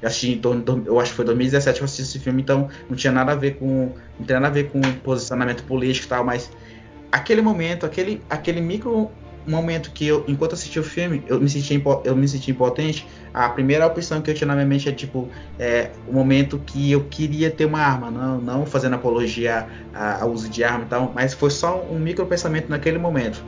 Eu assisti em torno, eu acho que foi 2017 que eu assisti esse filme, então não tinha nada a ver com, não tinha nada a ver com posicionamento político e tal, mas aquele momento, aquele, aquele micro momento que eu, enquanto assisti o filme, eu me senti, eu me senti impotente, a primeira opção que eu tinha na minha mente é tipo, é, o momento que eu queria ter uma arma, não, não fazendo apologia ao uso de arma e tal, mas foi só um micro pensamento naquele momento.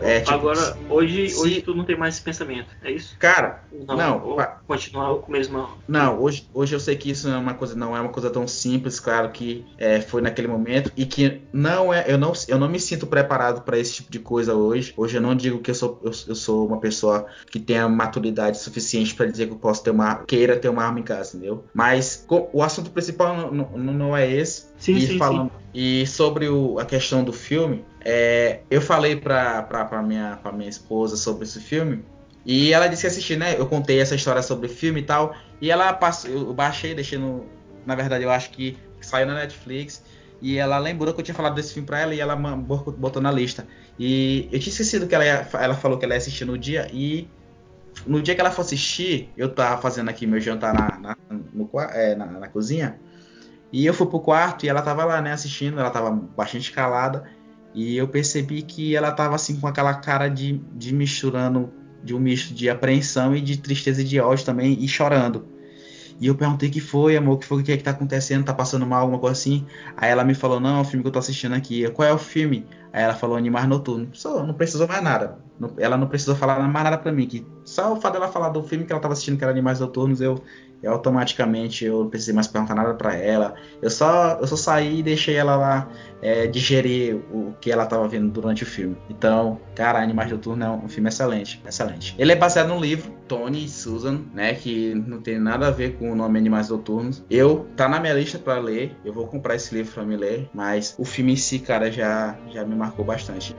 É, tipo, Agora, hoje, se... hoje tu não tem mais esse pensamento, é isso? Cara, não. não continuar com o mesmo. Não, hoje, hoje eu sei que isso é uma coisa, não é uma coisa tão simples, claro que é, foi naquele momento e que não é, eu não, eu não me sinto preparado para esse tipo de coisa hoje. Hoje eu não digo que eu sou, eu, eu sou uma pessoa que tenha maturidade suficiente para dizer que eu posso ter uma, queira ter uma arma em casa, entendeu? Mas o assunto principal não, não, não é esse. Sim, e sim, falando, sim. E sobre o, a questão do filme, é, eu falei pra, pra, pra, minha, pra minha esposa sobre esse filme. E ela disse que assistir, né? Eu contei essa história sobre o filme e tal. E ela passou, eu baixei, deixei no. Na verdade, eu acho que saiu na Netflix. E ela lembrou que eu tinha falado desse filme pra ela e ela botou na lista. E eu tinha esquecido que ela, ia, ela falou que ela ia assistir no dia. E no dia que ela for assistir, eu tava fazendo aqui meu jantar na, na, no, é, na, na cozinha. E eu fui pro quarto e ela tava lá, né, assistindo, ela tava bastante calada. E eu percebi que ela tava assim com aquela cara de, de misturando, de um misto de apreensão e de tristeza e de ódio também, e chorando. E eu perguntei o que foi, amor, o que foi, o que é que tá acontecendo, tá passando mal, alguma coisa assim. Aí ela me falou, não, é o filme que eu tô assistindo aqui. Qual é o filme? Aí ela falou Animais Noturnos. Não precisou mais nada. Ela não precisou falar mais nada pra mim. Que só o fato dela falar do filme que ela tava assistindo, que era Animais Noturnos, eu, eu automaticamente eu não precisei mais perguntar nada para ela. Eu só, eu só saí e deixei ela lá é, digerir o que ela estava vendo durante o filme. Então, cara, Animais Noturnos é um filme excelente, excelente. Ele é baseado no livro Tony e Susan, né, que não tem nada a ver com o nome Animais Noturnos. Eu tá na minha lista para ler, eu vou comprar esse livro para me ler, mas o filme em si, cara, já já me marcou bastante.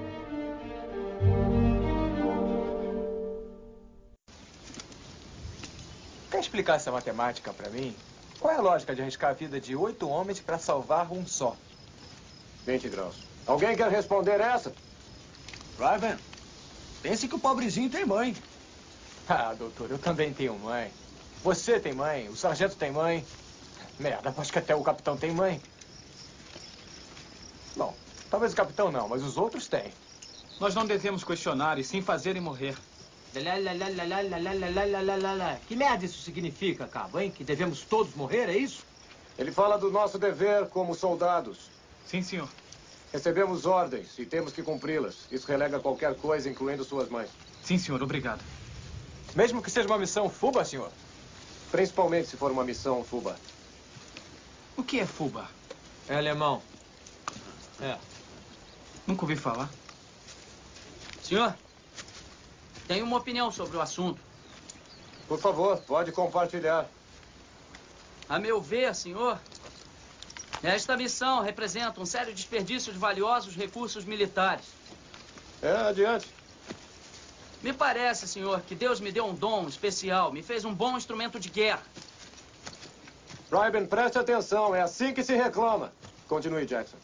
Explicar essa matemática para mim? Qual é a lógica de arriscar a vida de oito homens para salvar um só? 20 graus. Alguém quer responder essa? Raven, pense que o pobrezinho tem mãe. Ah, doutor, eu também tenho mãe. Você tem mãe, o sargento tem mãe. Merda, acho que até o capitão tem mãe. Bom, talvez o capitão não, mas os outros têm. Nós não devemos questionar e sim fazerem morrer. Que merda isso significa, cabo, hein? Que devemos todos morrer, é isso? Ele fala do nosso dever como soldados. Sim, senhor. Recebemos ordens e temos que cumpri-las. Isso relega qualquer coisa, incluindo suas mães. Sim, senhor. Obrigado. Mesmo que seja uma missão FUBA, senhor? Principalmente se for uma missão FUBA. O que é FUBA? É alemão. É. Nunca ouvi falar. Senhor, tenho uma opinião sobre o assunto. Por favor, pode compartilhar. A meu ver, senhor, esta missão representa um sério desperdício de valiosos recursos militares. É, adiante. Me parece, senhor, que Deus me deu um dom especial, me fez um bom instrumento de guerra. Ryben, preste atenção, é assim que se reclama. Continue, Jackson.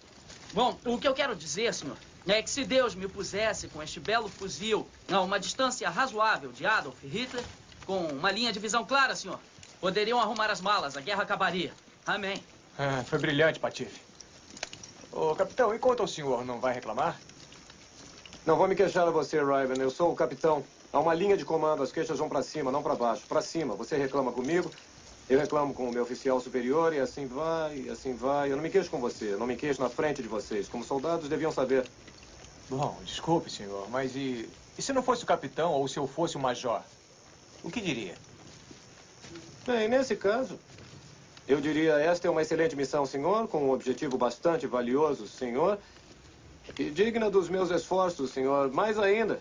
Bom, o que eu quero dizer, senhor, é que se Deus me pusesse com este belo fuzil a uma distância razoável de Adolf Hitler, com uma linha de visão clara, senhor, poderiam arrumar as malas, a guerra acabaria. Amém. Ah, foi brilhante, Patife. Ô, capitão, enquanto o senhor não vai reclamar? Não vou me queixar a você, Ryven. Eu sou o capitão. Há uma linha de comando, as queixas vão para cima, não para baixo. Para cima. Você reclama comigo, eu reclamo com o meu oficial superior e assim vai, e assim vai. Eu não me queixo com você, não me queixo na frente de vocês. Como soldados deviam saber. Bom, desculpe, senhor, mas e, e se não fosse o capitão ou se eu fosse o major? O que diria? Bem, nesse caso, eu diria: esta é uma excelente missão, senhor, com um objetivo bastante valioso, senhor, e digna dos meus esforços, senhor, mais ainda.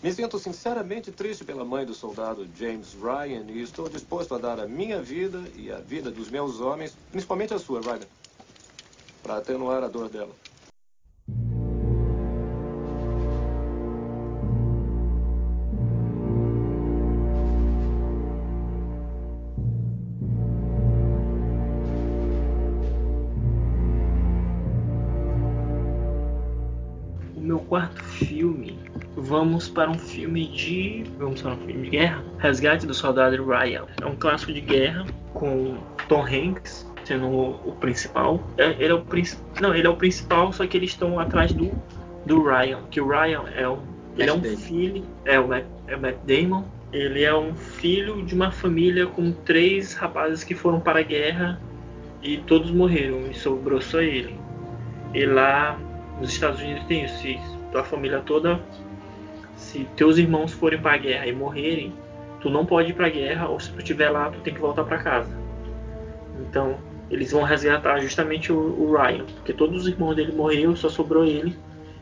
Me sinto sinceramente triste pela mãe do soldado James Ryan e estou disposto a dar a minha vida e a vida dos meus homens, principalmente a sua, Ryan, para atenuar a dor dela. Vamos para um filme de. Vamos para um filme de guerra. Resgate do Soldado Ryan. É um clássico de guerra com Tom Hanks sendo o, o principal. É, ele é o principal. Não, ele é o principal, só que eles estão atrás do, do Ryan. Que o Ryan é um. Ele é um filho. É o, Matt, é o Matt Damon. Ele é um filho de uma família com três rapazes que foram para a guerra e todos morreram e sobrou só ele. E lá nos Estados Unidos tem isso tua família toda, se teus irmãos forem para a guerra e morrerem, tu não pode ir para a guerra, ou se tu estiver lá, tu tem que voltar para casa. Então, eles vão resgatar justamente o, o, Ryan, porque todos os irmãos dele morreram, só sobrou ele.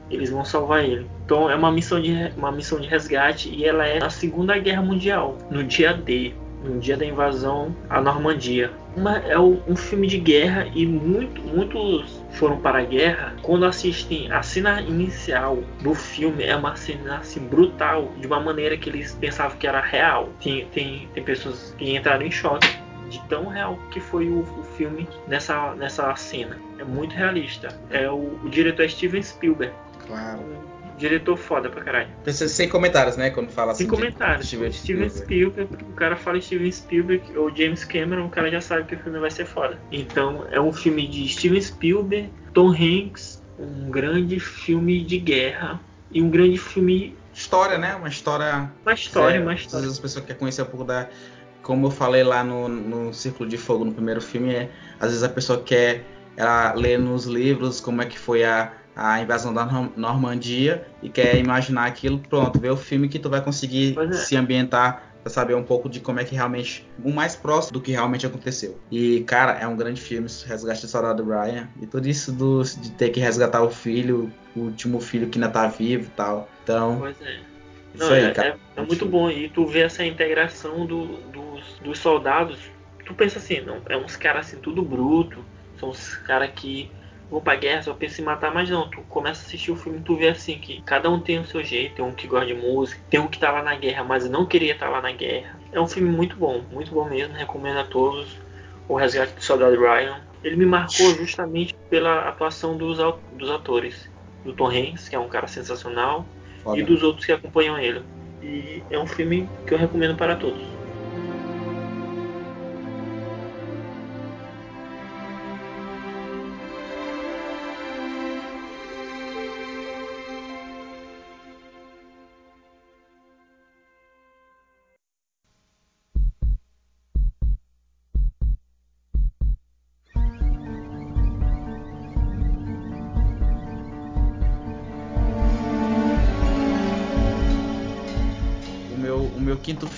Eles vão salvar ele. Então é uma missão de uma missão de resgate e ela é na Segunda Guerra Mundial, no dia D no dia da invasão à Normandia. Uma, é um filme de guerra e muito, muitos foram para a guerra. Quando assistem a cena inicial do filme, é uma cena assim, brutal, de uma maneira que eles pensavam que era real. Tem, tem, tem pessoas que entraram em choque de tão real que foi o, o, filme nessa, nessa cena. É muito realista. É o, o diretor é Steven Spielberg. Claro diretor foda pra caralho. Sem comentários, né? Quando fala assim. Sem comentários. Steven, Steven Spielberg. O cara fala Steven Spielberg ou James Cameron, o cara já sabe que o filme vai ser foda. Então é um filme de Steven Spielberg, Tom Hanks, um grande filme de guerra e um grande filme. História, né? Uma história. Uma história, é, uma história. Às vezes as pessoas querem conhecer um pouco da como eu falei lá no, no Círculo de Fogo no primeiro filme, é, às vezes a pessoa quer ela ler nos livros como é que foi a, a invasão da Normandia e quer imaginar aquilo, pronto, vê o filme que tu vai conseguir é. se ambientar para saber um pouco de como é que realmente, o mais próximo do que realmente aconteceu. E, cara, é um grande filme, Resgate do Soldado Ryan, e tudo isso do, de ter que resgatar o filho, o último filho que ainda tá vivo e tal. Então, pois é. Não, aí, é, é, é, muito bom. E tu vê essa integração do, dos, dos soldados. Tu pensa assim, não, é uns caras assim, tudo bruto. São uns caras que vão pra guerra só pensa em matar, mas não, tu começa a assistir o filme tu vê assim que cada um tem o seu jeito, tem um que gosta de música, tem um que tá lá na guerra, mas não queria estar tá lá na guerra. É um filme muito bom, muito bom mesmo, recomendo a todos. O Resgate do Soldado Ryan. Ele me marcou justamente pela atuação dos, dos atores. Do Tom Hanks, que é um cara sensacional, e dos outros que acompanham ele. E é um filme que eu recomendo para todos.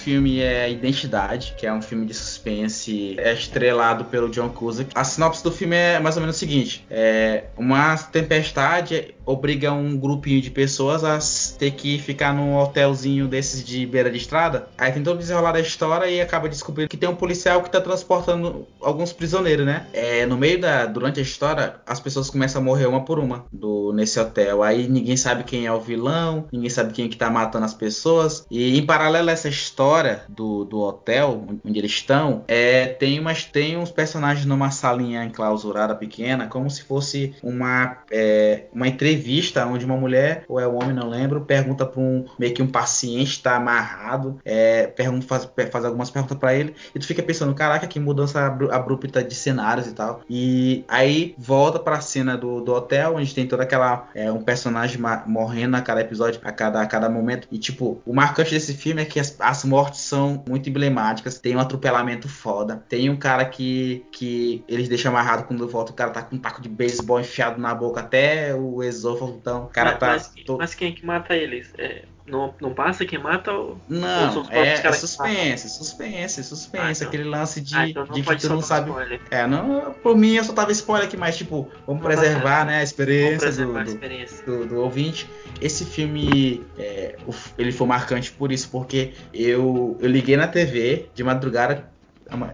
Filme é Identidade, que é um filme de suspense é estrelado pelo John Cusack. A sinopse do filme é mais ou menos o seguinte: é uma tempestade obriga um grupinho de pessoas a ter que ficar num hotelzinho desses de beira de estrada. Aí tem todo o desenrolar da história e acaba descobrindo que tem um policial que tá transportando alguns prisioneiros, né? É, no meio da. Durante a história, as pessoas começam a morrer uma por uma do, nesse hotel. Aí ninguém sabe quem é o vilão, ninguém sabe quem é que tá matando as pessoas. E em paralelo a essa história do, do hotel onde eles estão, é, tem, umas, tem uns personagens numa salinha enclausurada pequena, como se fosse uma, é, uma entrevista onde uma mulher, ou é um homem, não lembro, pergunta para um meio que um paciente está amarrado, é, pergunta, faz, faz algumas perguntas para ele, e tu fica pensando, caraca, que mudança abrupta de cenários e tal. E aí volta para a cena do, do hotel, onde tem toda aquela é, um personagem morrendo a cada episódio, a cada, a cada momento. E tipo, o marcante desse filme é que as, as mortes são muito emblemáticas. Tem um atropelamento foda. Tem um cara que, que eles deixam amarrado quando volta. O cara tá com um taco de beisebol enfiado na boca até o esôfago. Então, o cara mas, tá. Mas, todo... mas quem é que mata eles? É, não, não passa quem mata ou. Não, ou é, é suspense, suspense, suspense. Ah, então. Aquele lance de, ah, então de que tu não sabe. Spoiler. É, não, por mim eu só tava spoiler aqui, mas tipo, vamos não preservar, né, a experiência, do, a experiência. Do, do, do, ouvinte. Esse filme, é, ele foi marcante por isso, porque eu, eu liguei na TV de madrugada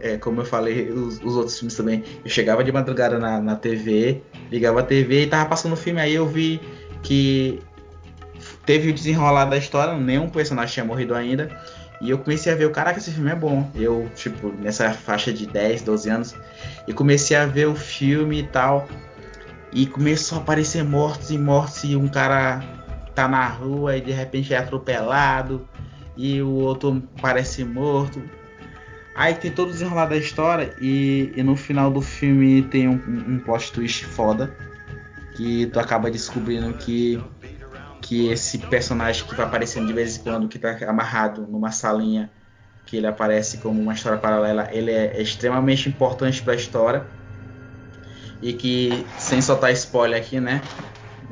é, como eu falei, os, os, outros filmes também. Eu chegava de madrugada na, na TV, ligava a TV e tava passando o filme, aí eu vi que teve o desenrolar da história, nenhum personagem tinha morrido ainda. E eu comecei a ver, caraca, esse filme é bom. Eu, tipo, nessa faixa de 10, 12 anos, e comecei a ver o filme e tal. E começou a aparecer mortos e mortos, e um cara tá na rua e de repente é atropelado, e o outro parece morto. Aí tem todo o desenrolar da história, e, e no final do filme tem um, um plot twist foda. Que tu acaba descobrindo que que esse personagem que vai aparecendo de vez em quando, que está amarrado numa salinha, que ele aparece como uma história paralela, ele é extremamente importante para a história. E que, sem soltar spoiler aqui, né?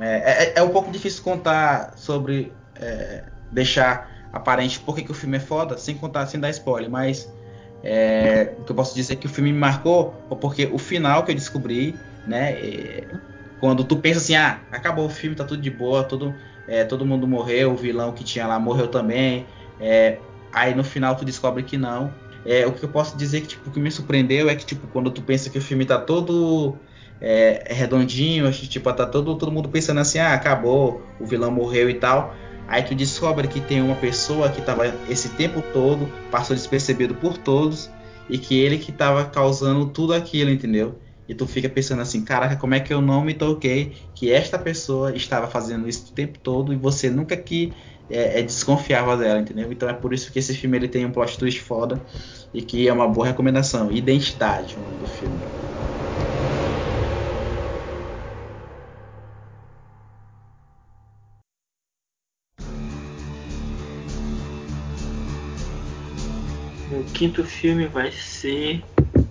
É, é, é um pouco difícil contar sobre. É, deixar aparente por que, que o filme é foda, sem contar, sem dar spoiler, mas. É, o que eu posso dizer é que o filme me marcou porque o final que eu descobri, né? É, quando tu pensa assim, ah, acabou o filme, tá tudo de boa, tudo é, todo mundo morreu, o vilão que tinha lá morreu também. É, aí no final tu descobre que não. É, o que eu posso dizer que tipo, que me surpreendeu é que tipo, quando tu pensa que o filme tá todo redondinho, tipo, tá todo, todo mundo pensando assim, ah, acabou, o vilão morreu e tal. Aí tu descobre que tem uma pessoa que tava esse tempo todo, passou despercebido por todos, e que ele que tava causando tudo aquilo, entendeu? E tu fica pensando assim, caraca, como é que eu não me toquei que esta pessoa estava fazendo isso o tempo todo e você nunca que é, é desconfiava dela, entendeu? Então é por isso que esse filme ele tem um plot twist foda e que é uma boa recomendação. Identidade, o nome do filme. O quinto filme vai ser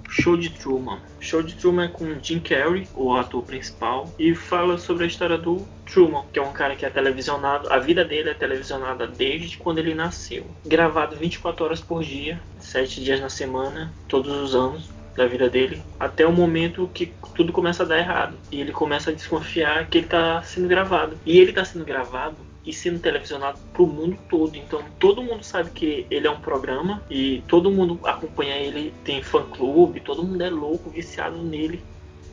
Show de Truman. Show de Truman é com Jim Carrey, o ator principal, e fala sobre a história do Truman, que é um cara que é televisionado, a vida dele é televisionada desde quando ele nasceu. Gravado 24 horas por dia, 7 dias na semana, todos os anos da vida dele, até o momento que tudo começa a dar errado. E ele começa a desconfiar que ele está sendo gravado. E ele está sendo gravado e sendo televisionado pro mundo todo. Então todo mundo sabe que ele é um programa e todo mundo acompanha ele, tem fã clube, todo mundo é louco, viciado nele.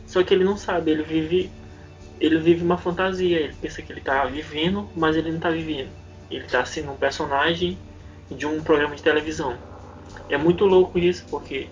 Só que ele não sabe, ele vive ele vive uma fantasia, ele pensa que ele tá vivendo, mas ele não tá vivendo. Ele tá sendo um personagem de um programa de televisão. É muito louco isso, porque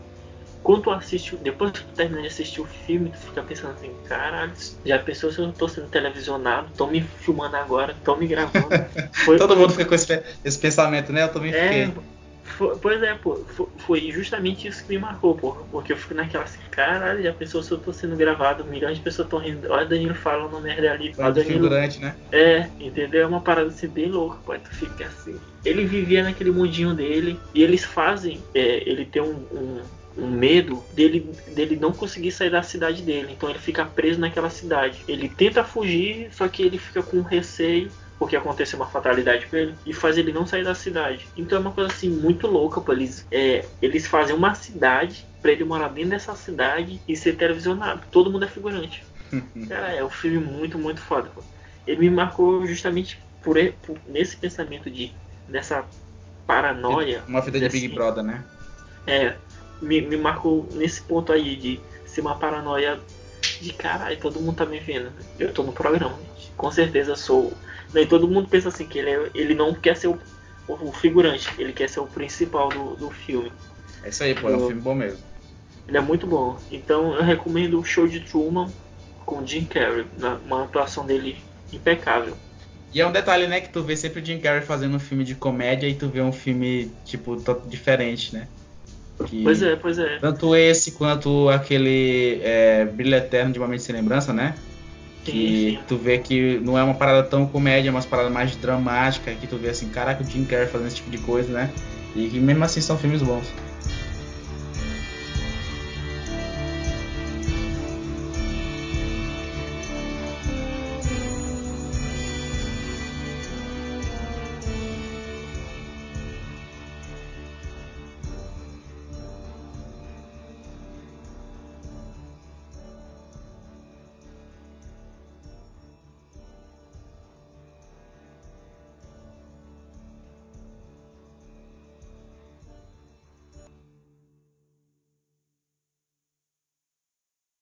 quando tu assiste, depois que tu termina de assistir o filme, tu fica pensando assim, caralho, já pensou se eu tô sendo televisionado, tô me filmando agora, tô me gravando. Foi, Todo mundo fica com esse, esse, pensamento, né? Eu também é, fiquei. Foi, pois é, pô, foi, justamente isso que me marcou, pô, porque eu fico naquela assim, caralho, já pensou se eu tô sendo gravado, milhões de pessoas estão rindo, olha o Danilo falando merda ali. Olha Danilo, durante, né? É, entendeu? É uma parada assim bem louca, pô, tu fica assim. Ele vivia naquele mundinho dele, e eles fazem, é, ele tem um, um um medo dele, dele não conseguir sair da cidade dele. Então ele fica preso naquela cidade. Ele tenta fugir, só que ele fica com receio porque aconteceu uma fatalidade com ele e faz ele não sair da cidade. Então é uma coisa assim muito louca, pô. Eles, é, eles fazem uma cidade para ele morar dentro dessa cidade e ser televisionado. Todo mundo é figurante. Cara, é um filme muito, muito foda. Pô. Ele me marcou justamente por, por nesse pensamento de nessa paranoia. Uma vida de, de Big assim, Brother, né? É, me, me marcou nesse ponto aí de ser uma paranoia de caralho, todo mundo tá me vendo. Eu tô no programa, com certeza sou. E todo mundo pensa assim que ele, é, ele não quer ser o, o, figurante, ele quer ser o principal do, do filme. É isso aí, pô, é um filme bom mesmo. Ele é muito bom. Então eu recomendo o show de Truman com Jim Carrey, uma atuação dele impecável. E é um detalhe, né, que tu vê sempre o Jim Carrey fazendo um filme de comédia e tu vê um filme, tipo, diferente, né? Que pois é, pois é. Tanto esse quanto aquele é, Brilho Eterno de Uma Mente Sem Lembrança, né? Sim, que sim. tu vê que não é uma parada tão comédia, é uma parada mais dramática, que tu vê assim, caraca, o Jim Carrey fazendo esse tipo de coisa, né? E que mesmo assim são filmes bons.